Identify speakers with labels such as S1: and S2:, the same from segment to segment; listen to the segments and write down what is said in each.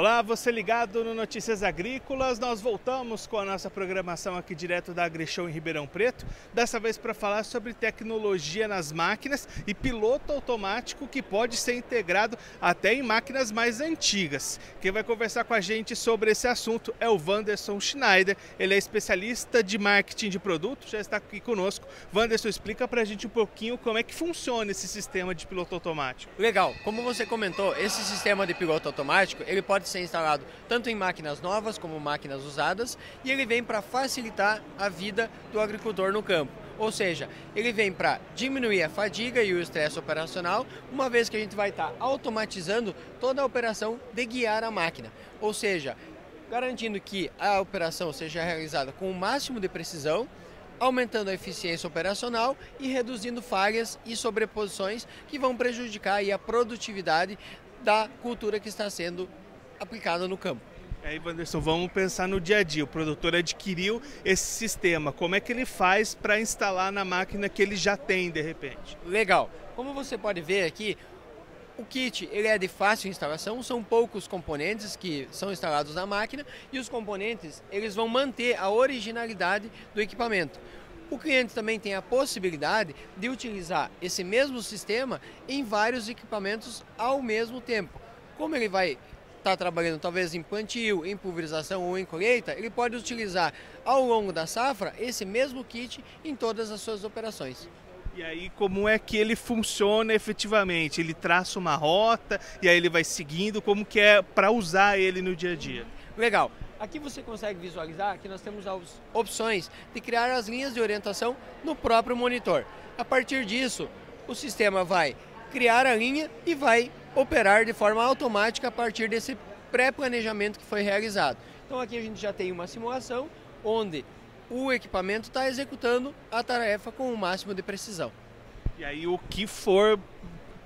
S1: Olá, você ligado no Notícias Agrícolas. Nós voltamos com a nossa programação aqui direto da AgriShow em Ribeirão Preto. Dessa vez para falar sobre tecnologia nas máquinas e piloto automático que pode ser integrado até em máquinas mais antigas. Quem vai conversar com a gente sobre esse assunto é o Wanderson Schneider. Ele é especialista de marketing de produto, já está aqui conosco. Wanderson, explica para a gente um pouquinho como é que funciona esse sistema de piloto automático.
S2: Legal. Como você comentou, esse sistema de piloto automático, ele pode ser instalado tanto em máquinas novas como máquinas usadas e ele vem para facilitar a vida do agricultor no campo. Ou seja, ele vem para diminuir a fadiga e o estresse operacional, uma vez que a gente vai estar tá automatizando toda a operação de guiar a máquina. Ou seja, garantindo que a operação seja realizada com o máximo de precisão, aumentando a eficiência operacional e reduzindo falhas e sobreposições que vão prejudicar a produtividade da cultura que está sendo aplicada no campo.
S1: Aí, Wanderson, vamos pensar no dia a dia. O produtor adquiriu esse sistema. Como é que ele faz para instalar na máquina que ele já tem de repente?
S2: Legal. Como você pode ver aqui, o kit ele é de fácil instalação, são poucos componentes que são instalados na máquina e os componentes eles vão manter a originalidade do equipamento. O cliente também tem a possibilidade de utilizar esse mesmo sistema em vários equipamentos ao mesmo tempo. Como ele vai está trabalhando talvez em plantio, em pulverização ou em colheita, ele pode utilizar ao longo da safra esse mesmo kit em todas as suas operações.
S1: E aí, como é que ele funciona efetivamente? Ele traça uma rota e aí ele vai seguindo, como que é para usar ele no dia a dia?
S2: Legal. Aqui você consegue visualizar que nós temos as opções de criar as linhas de orientação no próprio monitor. A partir disso, o sistema vai criar a linha e vai operar de forma automática a partir desse pré-planejamento que foi realizado. Então aqui a gente já tem uma simulação onde o equipamento está executando a tarefa com o máximo de precisão.
S1: E aí o que for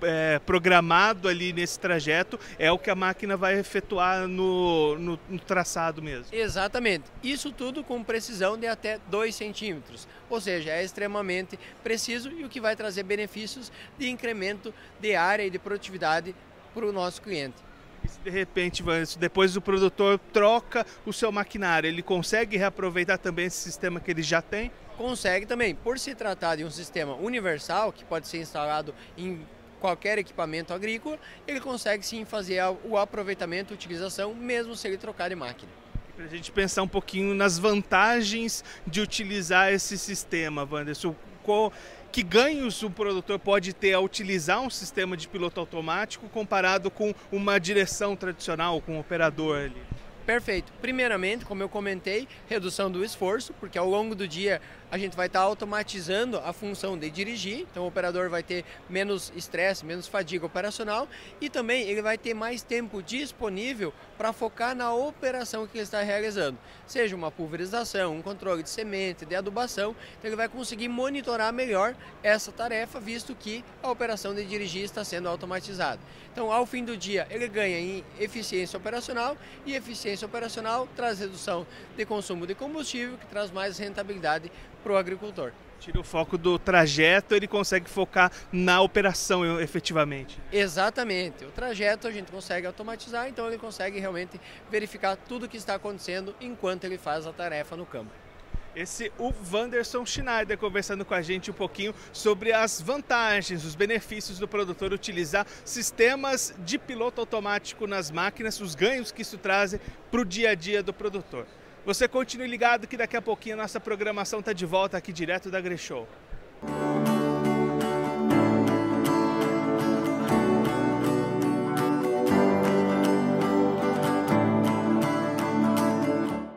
S1: é, programado ali nesse trajeto é o que a máquina vai efetuar no, no, no, traçado mesmo.
S2: Exatamente. Isso tudo com precisão de até 2 centímetros. Ou seja, é extremamente preciso e o que vai trazer benefícios de incremento de área e de produtividade para o nosso cliente.
S1: Se de repente, depois o produtor troca o seu maquinário, ele consegue reaproveitar também esse sistema que ele já tem?
S2: Consegue também. Por se tratar de um sistema universal, que pode ser instalado em qualquer equipamento agrícola, ele consegue sim fazer o aproveitamento e utilização, mesmo se ele trocar de máquina.
S1: Para a gente pensar um pouquinho nas vantagens de utilizar esse sistema, Wanderson, qual, que ganhos o produtor pode ter ao utilizar um sistema de piloto automático comparado com uma direção tradicional, com um operador ali?
S2: Perfeito. Primeiramente, como eu comentei, redução do esforço, porque ao longo do dia a gente vai estar automatizando a função de dirigir, então o operador vai ter menos estresse, menos fadiga operacional e também ele vai ter mais tempo disponível para focar na operação que ele está realizando, seja uma pulverização, um controle de semente, de adubação, então ele vai conseguir monitorar melhor essa tarefa, visto que a operação de dirigir está sendo automatizada. Então, ao fim do dia, ele ganha em eficiência operacional e eficiência operacional traz redução de consumo de combustível, que traz mais rentabilidade para o agricultor.
S1: Tira o foco do trajeto, ele consegue focar na operação efetivamente.
S2: Exatamente. O trajeto a gente consegue automatizar, então ele consegue realmente verificar tudo o que está acontecendo enquanto ele faz a tarefa no campo.
S1: Esse o Wanderson Schneider conversando com a gente um pouquinho sobre as vantagens, os benefícios do produtor utilizar sistemas de piloto automático nas máquinas, os ganhos que isso traz para o dia a dia do produtor. Você continue ligado que daqui a pouquinho a nossa programação está de volta aqui direto da Greshow.